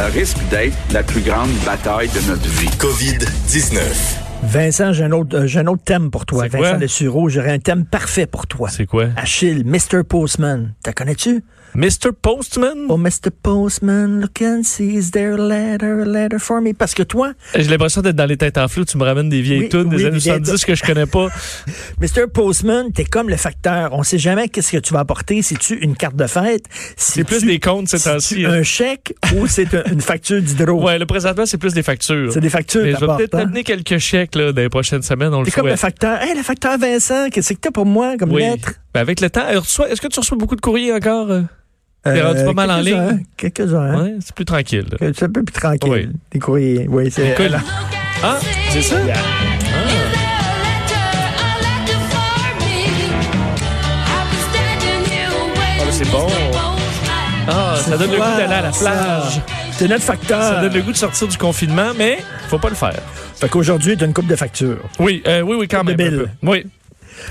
Ça risque d'être la plus grande bataille de notre vie. COVID-19. Vincent, j'ai un autre, euh, j'ai un autre thème pour toi. Vincent quoi? Dessureau, j'aurais un thème parfait pour toi. C'est quoi? Achille, Mr. Postman. T'as connais-tu? Mr. Postman? Oh, Mr. Postman, look and see, is there a letter, a letter for me? Parce que toi, J'ai l'impression d'être dans les têtes en flou. Tu me ramènes des vieilles Oui, tunes oui, des années des vieilles 70 que je connais pas. Mr. Postman, t'es comme le facteur. On sait jamais qu'est-ce que tu vas apporter. Si tu une carte de fête, C'est plus des comptes ces temps-ci. hein? un chèque ou c'est un- une facture d'hydro? Ouais, le présentement, c'est plus des factures. C'est des factures. Mais je vais peut-être hein? amener quelques chèques là, dans les prochaines semaines. On le comme le facteur. Hey, le facteur Vincent, qu'est-ce que t'as pour moi comme Oui. lettre? Ben, avec le temps, euh, est-ce que tu reçois beaucoup de courriers encore? Euh? T'es rendu pas mal en ligne? Quelques-uns. hein. Ouais, c'est plus tranquille. C'est un peu plus tranquille. Oui. Des courriers. Oui, c'est. Alors- Ah, c'est ça? Ah, c'est bon. Ah, ça donne le goût d'aller à la plage. C'est notre facteur. Ça donne le goût de sortir du confinement, mais faut pas le faire. Fait qu'aujourd'hui, tu as une coupe de factures. Oui, euh, oui, oui, quand De même. un bill. peu. Oui.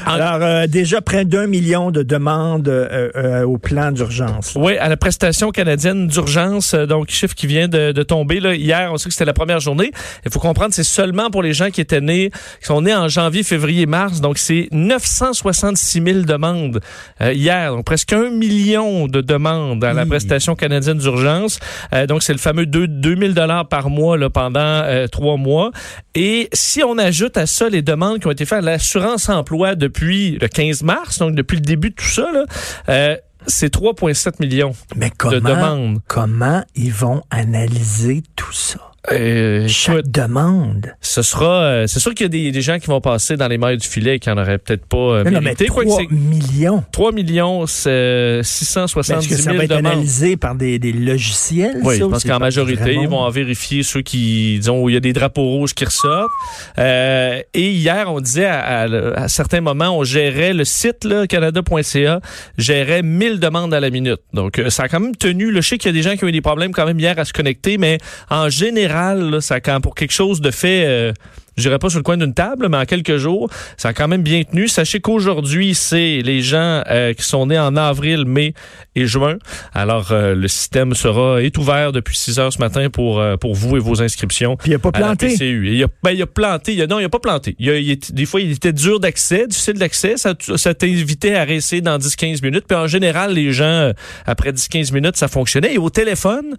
Alors, euh, déjà près d'un million de demandes euh, euh, au plan d'urgence. Oui, à la prestation canadienne d'urgence, euh, donc chiffre qui vient de, de tomber là, hier. On sait que c'était la première journée. Il faut comprendre, c'est seulement pour les gens qui étaient nés, qui sont nés en janvier, février, mars. Donc c'est 966 000 demandes euh, hier, donc presque un million de demandes à la prestation canadienne d'urgence. Euh, donc c'est le fameux 2 2000 dollars par mois là, pendant euh, trois mois. Et si on ajoute à ça les demandes qui ont été faites à l'assurance emploi depuis le 15 mars, donc depuis le début de tout ça, là, euh, c'est 3,7 millions Mais comment, de demandes. comment ils vont analyser tout ça? Euh, Chaque écoute, demande. ce sera, euh, c'est sûr qu'il y a des, des gens qui vont passer dans les mailles du filet et qui en auraient peut-être pas euh, Mais non, mais mérité. Quoi que 3 c'est millions. 3 millions, c'est Mais 670 Est-ce que ça 000 va être demandes. analysé par des, des logiciels? Oui, ça, je pense qu'en majorité, ils vont en vérifier ceux qui, disons, où il y a des drapeaux rouges qui ressortent. Euh, et hier, on disait à, à- à certains moments, on gérait le site canada.ca, gérait 1000 demandes à la minute. Donc, euh, ça a quand même tenu. Je sais qu'il y a des gens qui ont eu des problèmes quand même hier à se connecter, mais en général, là, ça quand pour quelque chose de fait. Je dirais pas sur le coin d'une table, mais en quelques jours, ça a quand même bien tenu. Sachez qu'aujourd'hui, c'est les gens euh, qui sont nés en avril, mai et juin. Alors, euh, le système sera est ouvert depuis 6 heures ce matin pour euh, pour vous et vos inscriptions. Puis il n'a pas planté. Il a, ben, il a planté. Il a, non, il a pas planté. Il a- il est- des fois, il était dur d'accès, difficile d'accès. Ça, ça t'invitait à rester dans 10-15 minutes. Puis en général, les gens, euh, après 10-15 minutes, ça fonctionnait. Et au téléphone,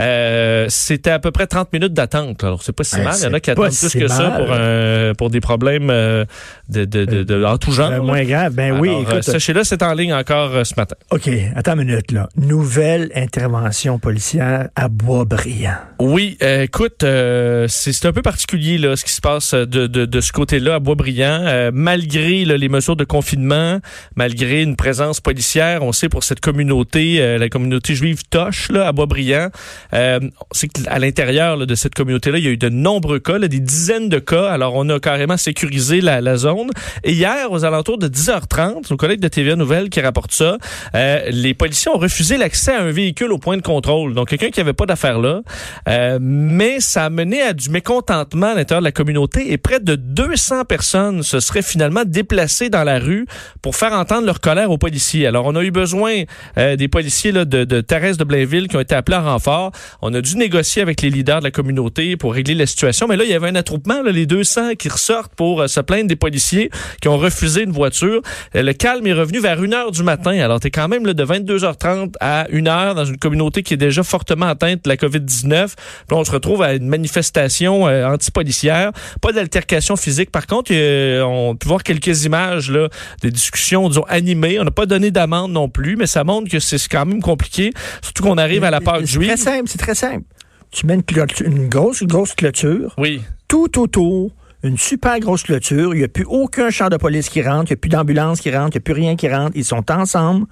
euh, c'était à peu près 30 minutes d'attente. Alors, c'est pas si mal. Il y en a qui attendent plus que ça. Pour, un- pour des problèmes euh, de, de, de, de- en tout genre. Euh, moins grave. Ben oui, Alors, euh, écoute. Sachez-le, c'est en ligne encore euh, ce matin. OK, attends une minute, là. Nouvelle intervention policière à Boisbriand. Oui, euh, écoute, euh, c'est c'est un peu particulier là, ce qui se passe de, de, de ce côté-là à Boisbriand. Euh, malgré là, les mesures de confinement, malgré une présence policière, on sait pour cette communauté, euh, la communauté juive Toche là, à Boisbriand, euh, on sait qu'à l'intérieur là, de cette communauté-là, il y a eu de nombreux cas, là, des dizaines de Alors, on a carrément sécurisé la, la zone. Et hier, aux alentours de 10h30, nos collègues de TVA Nouvelle qui rapportent ça, euh, les policiers ont refusé l'accès à un véhicule au point de contrôle. Donc, quelqu'un qui avait pas d'affaires là. Euh, mais ça a mené à du mécontentement à l'intérieur de la communauté et près de 200 personnes se seraient finalement déplacées dans la rue pour faire entendre leur colère aux policiers. Alors, on a eu besoin euh, des policiers là, de, de Thérèse de Blainville qui ont été appelés en renfort. On a dû négocier avec les leaders de la communauté pour régler la situation. Mais là, il y avait un attroupement, là, les 200 qui ressortent pour euh, se plaindre des policiers qui ont refusé une voiture. Euh, le calme est revenu vers 1h du matin. Alors, tu es quand même là, de 22h30 à 1h dans une communauté qui est déjà fortement atteinte de la COVID-19. Puis on se retrouve à une manifestation euh, antipolicière. Pas d'altercation physique. Par contre, euh, on peut voir quelques images là, des discussions, disons, animées. On n'a pas donné d'amende non plus, mais ça montre que c'est quand même compliqué. Surtout qu'on arrive à la Pâque C'est juive. très simple, c'est très simple. Tu mets une, clôture- une grosse, grosse clôture, Oui. Tout autour, une super grosse clôture. Il n'y a plus aucun char de police qui rentre, il n'y a plus d'ambulance qui rentre, il n'y a plus rien qui rentre. Ils sont ensemble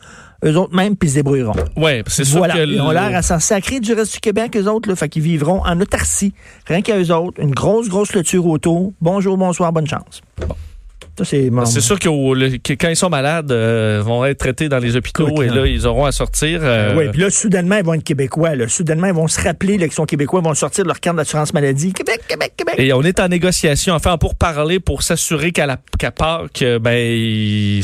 eux autres même, puis ils se débrouilleront. Ouais, c'est sûr Voilà. que Ils ont l'air à s'en sacrer du reste du Québec, eux autres, là. Fait qu'ils vivront en autarcie. Rien qu'à eux autres. Une grosse, grosse clôture autour. Bonjour, bonsoir, bonne chance. Ça, c'est mon- C'est sûr que, que quand ils sont malades, euh, vont être traités dans les hôpitaux et là. ils auront à sortir. euh, Oui, puis là, soudainement, ils vont être Québécois. Là. Soudainement, ils vont se rappeler qu'ils sont Québécois, ils vont sortir de leur carte d'assurance maladie. Québec, Québec, Québec. Et on est en négociation, enfin, pour parler, pour s'assurer qu'à la Pâques, euh, ben, il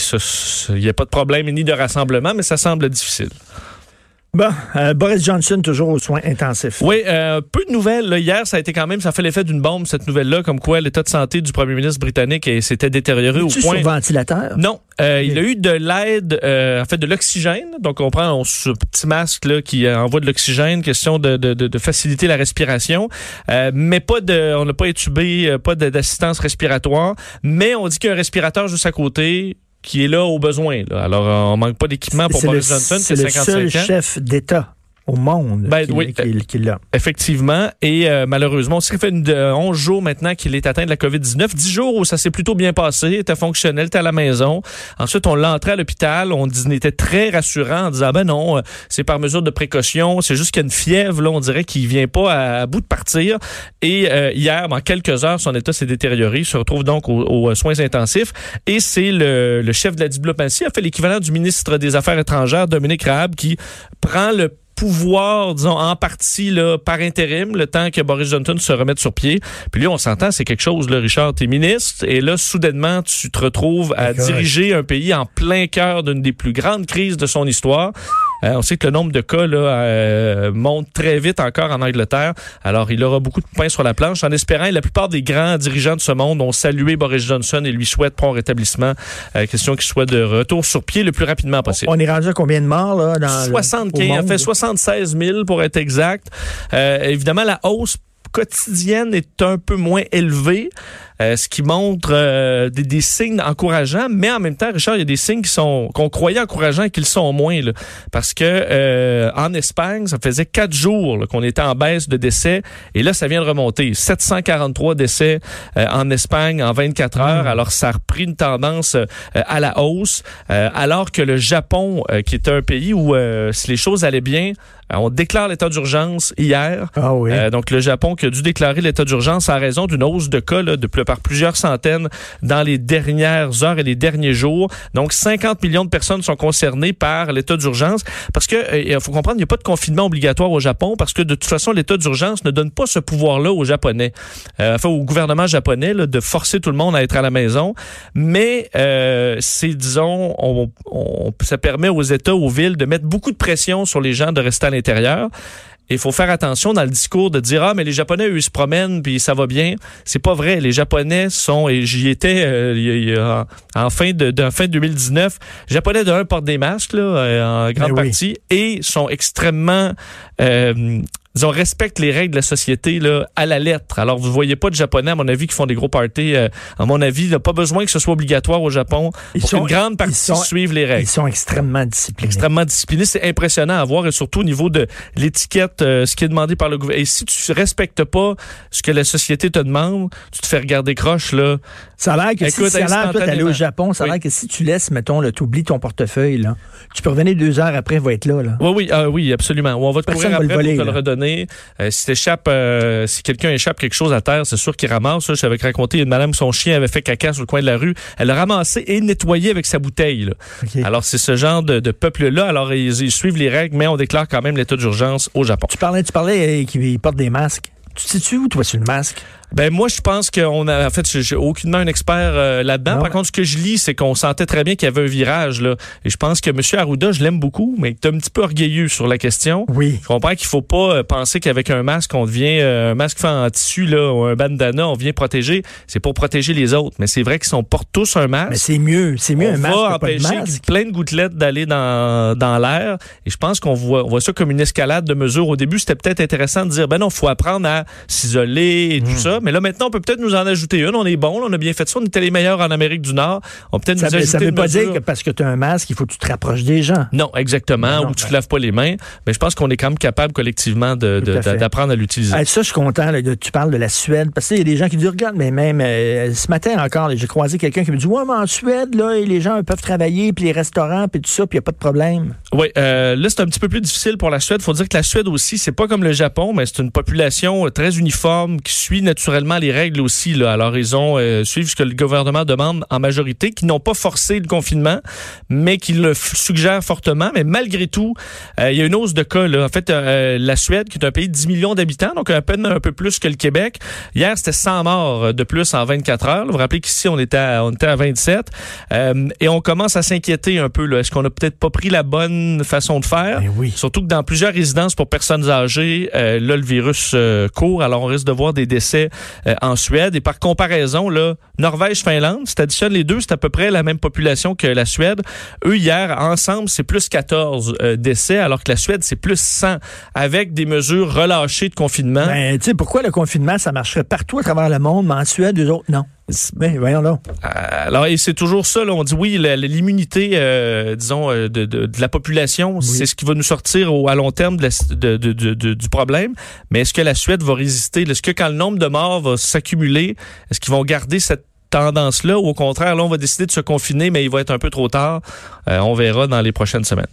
n'y a pas de problème ni de rassemblement, mais ça semble difficile. Bon, euh, Boris Johnson, toujours aux soins intensifs. Oui, euh, peu de nouvelles. là. hier, ça a été quand même, ça fait l'effet d'une bombe, cette nouvelle-là, comme quoi l'état de santé du premier ministre britannique s'était détérioré au point. sur ventilateur? Non, euh, il a eu de l'aide, euh, en fait, de l'oxygène. Donc, on prend on- ce petit masque là qui euh, envoie de l'oxygène, question de, de, de, de faciliter la respiration, Euh, mais pas de, on n'a pas étubé, pas d'assistance respiratoire, mais on dit qu'il y a un respirateur juste à côté qui est là au besoin. Là. Alors, euh, on manque pas d'équipement pour C'est le- Boris Johnson, C'est a le 55 seul ans. chef d'État au monde Ben, qui, oui. l'a. Effectivement. Et euh, malheureusement, ça fait une, de, 11 jours maintenant qu'il est atteint de la COVID-19. 10 jours où ça s'est plutôt bien passé, était fonctionnel, était à la maison. Ensuite, on l'a entré à l'hôpital. On, on était très rassurant en disant, ben non, euh, c'est par mesure de précaution. C'est juste qu'il y a une fièvre. Là, on dirait qu'il vient pas à, à bout de partir. Et euh, hier, en quelques heures, son état s'est détérioré. Il se retrouve donc aux, aux soins intensifs. Et c'est le, le chef de la diplomatie, a fait l'équivalent du ministre des Affaires étrangères, Dominique Raab, qui prend le pouvoir, disons, en partie, là, par intérim, le temps que Boris Johnson se remette sur pied. Puis lui, on s'entend, c'est quelque chose, là, Richard, t'es ministre, et là, soudainement, tu te retrouves à diriger un pays en plein cœur d'une des plus grandes crises de son histoire. Euh, on sait que le nombre de cas là, euh, monte très vite encore en Angleterre. Alors, il aura beaucoup de pain sur la planche en espérant, la plupart des grands dirigeants de ce monde ont salué Boris Johnson et lui souhaitent prompt rétablissement. Euh, question qu'il soit de retour sur pied le plus rapidement possible. On est rendu à combien de morts là, dans le- 75, au il a monde? fait 76 000 pour être exact. Euh, évidemment, la hausse quotidienne est un peu moins élevée, euh, ce qui montre euh, des, des signes encourageants, mais en même temps, Richard, il y a des signes qui sont qu'on croyait encourageants et qui le sont moins, là, parce que euh, en Espagne, ça faisait quatre jours qu'on était en baisse de décès, et là, ça vient de remonter. 743 décès euh, en Espagne en 24 heures, alors ça a repris une tendance euh, à la hausse, euh, alors que le Japon, euh, qui était un pays où euh, si les choses allaient bien, on déclare l'état d'urgence hier. Ah oui. Euh, donc, le Japon qui a dû déclarer l'état d'urgence en raison d'une hausse de cas là, de plus par plusieurs centaines dans les dernières heures et les derniers jours. Donc, 50 millions de personnes sont concernées par l'état d'urgence parce que euh, il faut comprendre, il n'y a pas de confinement obligatoire au Japon parce que de toute façon, l'état d'urgence ne donne pas ce pouvoir-là aux Japonais, euh, enfin au gouvernement japonais là, de forcer tout le monde à être à la maison. Mais euh, c'est, disons, on, on- ça permet aux États, aux villes de mettre beaucoup de pression sur les gens de rester à l'intérieur. Il faut faire attention dans le discours de dire ah mais les Japonais eux ils se promènent puis ça va bien. C'est pas vrai. Les Japonais sont et j'y étais euh, y y en fin de, de fin 2019. Les Japonais d'un portent des masques là euh, en grande Ben oui. partie et sont extrêmement euh, disons, respectent les règles de la société là, à la lettre. Alors, vous voyez pas de Japonais, à mon avis, qui font des gros parties. euh, à mon avis, il n'y a pas besoin que ce soit obligatoire au Japon Ils pour sont- qu'une grande partie ils sont- suive les règles Ils sont extrêmement disciplinés. extrêmement discipliné. C'est impressionnant à voir et surtout au niveau de l'étiquette, euh, ce qui est demandé par le gouvernement. Et si tu respectes pas ce que la société te demande, tu te fais regarder croche, là. Ça a l'air que Écoute, si ça a l'air, toi, d'aller instantanément. au Japon, ça a Oui. l'air que si tu laisses, mettons, tu oublies ton portefeuille, là, tu peux revenir deux heures après, il va être là. là. Oui, oui, ah, oui, absolument. Ou on va te Personne courir va après le voler, pour te le là. Euh, si t'échappes, euh, si quelqu'un échappe quelque chose à terre, c'est sûr qu'il ramasse. Je t'avais raconté, une madame, son chien avait fait caca sur le coin de la rue. Elle l'a ramassé et nettoyé avec sa bouteille. là. Alors, c'est ce genre de, de peuple-là. Alors, ils, ils suivent les règles, mais on déclare quand même l'état d'urgence au Japon. Tu parlais, tu parlais euh, qu'ils portent des masques. Tu te situes où, toi, sur le masque? Ben moi, je pense qu'on a, en fait, je- j'ai aucunement un expert euh, là-dedans. Par contre, ce que je lis, c'est qu'on sentait très bien qu'il y avait un virage là. Et je pense que M. Arruda, je l'aime beaucoup, mais qu'il est un petit peu orgueilleux sur la question. Oui. Je comprends qu'il faut pas euh, penser qu'avec un masque, on devient euh, un masque fait en tissu là, ou un bandana, on vient protéger. C'est pour protéger les autres. Mais c'est vrai qu'ils sont portent tous un masque. Mais c'est mieux. C'est mieux on un masque va que pas de empêcher plein de gouttelettes d'aller dans, dans l'air. Et je pense qu'on voit, on voit ça comme une escalade de mesures. Au début, c'était peut-être intéressant de dire, ben non, faut apprendre à s'isoler et tout ça. Ça. Mais là, maintenant, on peut peut-être nous en ajouter une. On est bon, là, on a bien fait ça. On était les meilleurs en Amérique du Nord. On peut peut-être Ça nous ne ajouter veut une pas mesure. dire que parce que tu as un masque, il faut que tu te rapproches des gens. Non, exactement. Ou tu ben- te laves pas les mains. Mais je pense qu'on est quand même capable collectivement de- à d'apprendre à l'utiliser. Ah, ça, je suis content. là, de- tu parles de la Suède. Parce qu'il y a des gens qui disent, regarde, mais même euh, ce matin encore, j'ai croisé quelqu'un qui me dit, ouais, mais en Suède, là, les gens peuvent travailler, puis les restaurants, puis tout ça, puis il n'y a pas de problème. Oui, euh, là c'est un petit peu plus difficile pour la Suède. Faut dire que la Suède aussi, c'est pas comme le Japon, mais c'est une population euh, très uniforme qui suit naturellement les règles aussi. Là. Alors ils ont euh, suivent ce que le gouvernement demande en majorité, qui n'ont pas forcé le confinement, mais qui le suggèrent fortement. Mais malgré tout, euh, il y a une hausse de cas. Là. En fait, euh, la Suède, qui est un pays de 10 millions d'habitants, donc à peine un peu plus que le Québec. Hier, c'était 100 morts de plus en 24 heures. Vous vous rappelez qu'ici, on était à, on était à 27. Euh, et on commence à s'inquiéter un peu. Est-ce qu'on a peut-être pas pris la bonne façon de faire? Oui. Surtout que dans plusieurs résidences pour personnes âgées, euh, là, le virus euh, court. Alors, on risque de voir des décès euh, en Suède. Et par comparaison, là, Norvège-Finlande, si additionnes les deux, c'est à peu près la même population que la Suède. Eux, hier, ensemble, c'est plus 14 euh, décès, alors que la Suède, c'est plus 100, avec des mesures relâchées de confinement. Ben, tu sais, pourquoi le confinement, ça marcherait partout à travers le monde, mais en Suède, eux autres, non. Ben, voyons donc. Euh, Alors, et c'est toujours ça, là, on dit oui, l'immunité, euh, disons, euh, de, de- de la population, c'est ce qui va nous sortir au, à long terme de la- de- de- de- de- du problème. Mais est-ce que la Suède va résister? Est-ce que quand le nombre de morts va s'accumuler, est-ce qu'ils vont garder cette tendance-là ou au contraire, là, on va décider de se confiner, mais il va être un peu trop tard. Euh, on verra dans les prochaines semaines.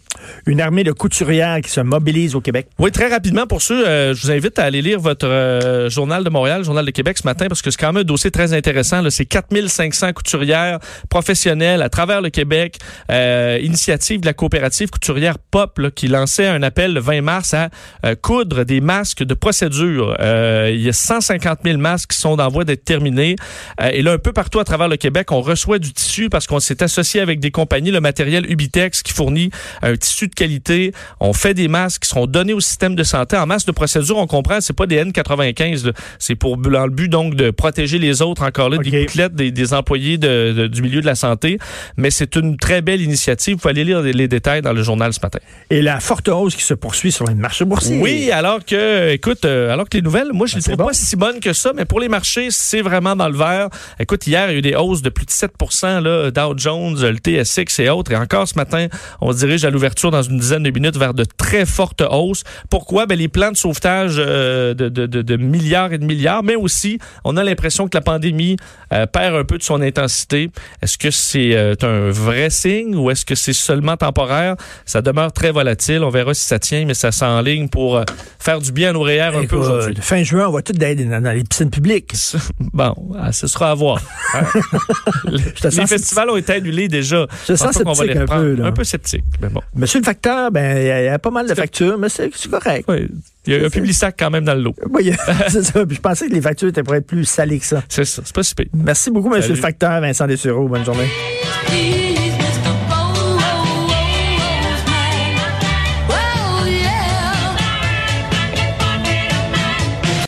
Une armée de couturières qui se mobilise au Québec. Oui, très rapidement, pour ceux, euh, je vous invite à aller lire votre euh, Journal de Montréal, Journal de Québec ce matin, parce que c'est quand même un dossier très intéressant. C'est 4500 couturières professionnelles à travers le Québec. Euh, initiative de la coopérative couturière POP là, qui lançait un appel le 20 mars à euh, coudre des masques de procédure. Euh, il y a 150 000 masques qui sont en voie d'être terminés. Euh, et là, un peu partout à travers le Québec, on reçoit du tissu parce qu'on s'est associé avec des compagnies, le matériel Ubitex qui fournit un tissu de qualité. On fait des masques qui seront donnés au système de santé. En masque de procédure, on comprend, c'est pas des N95. là. C'est pour dans le but donc de protéger les autres encore là, des gouttelettes des, des employés de- de- du milieu de la santé. Mais c'est une très belle initiative. Vous pouvez aller lire les, les détails dans le journal ce matin. Et la forte hausse qui se poursuit sur les marchés boursiers. Oui, alors que, écoute, euh, alors que les nouvelles, moi, je Ah, les c'est trouve bon. pas si bonnes que ça, mais pour les marchés, c'est vraiment dans le vert. Écoute, hier, il y a eu des hausses de plus de 7 là, Dow Jones, le TSX et autres. Et encore ce matin, on se dirige à l'ouverture dans une dizaine de minutes vers de très fortes hausses. Pourquoi? Ben, les plans de sauvetage euh, de, de, de, de milliards et de milliards, mais aussi, on a l'impression que la pandémie euh, perd un peu de son intensité. Est-ce que c'est euh, un vrai signe ou est-ce que c'est seulement temporaire? Ça demeure très volatile. On verra si ça tient, mais ça s'enligne pour faire du bien à nos REER un peu aujourd'hui. fin juin, on va tout dans les piscines publiques. Bon, ah, ce sera à voir. Les sens festivals ont été annulés déjà. Je sens va sceptique les un peu, là. Un peu sceptique, mais bon. Monsieur le facteur, ben, il y, a- il y a pas mal de factures, mais c'est correct. Ouais, il y a un Publisac quand même dans le lot. Oui, c'est ça. Puis je pensais que les factures étaient pour être plus salées que ça. C'est ça, c'est pas si pire. Merci beaucoup, Monsieur le facteur, Vincent Dessureau. Bonne journée.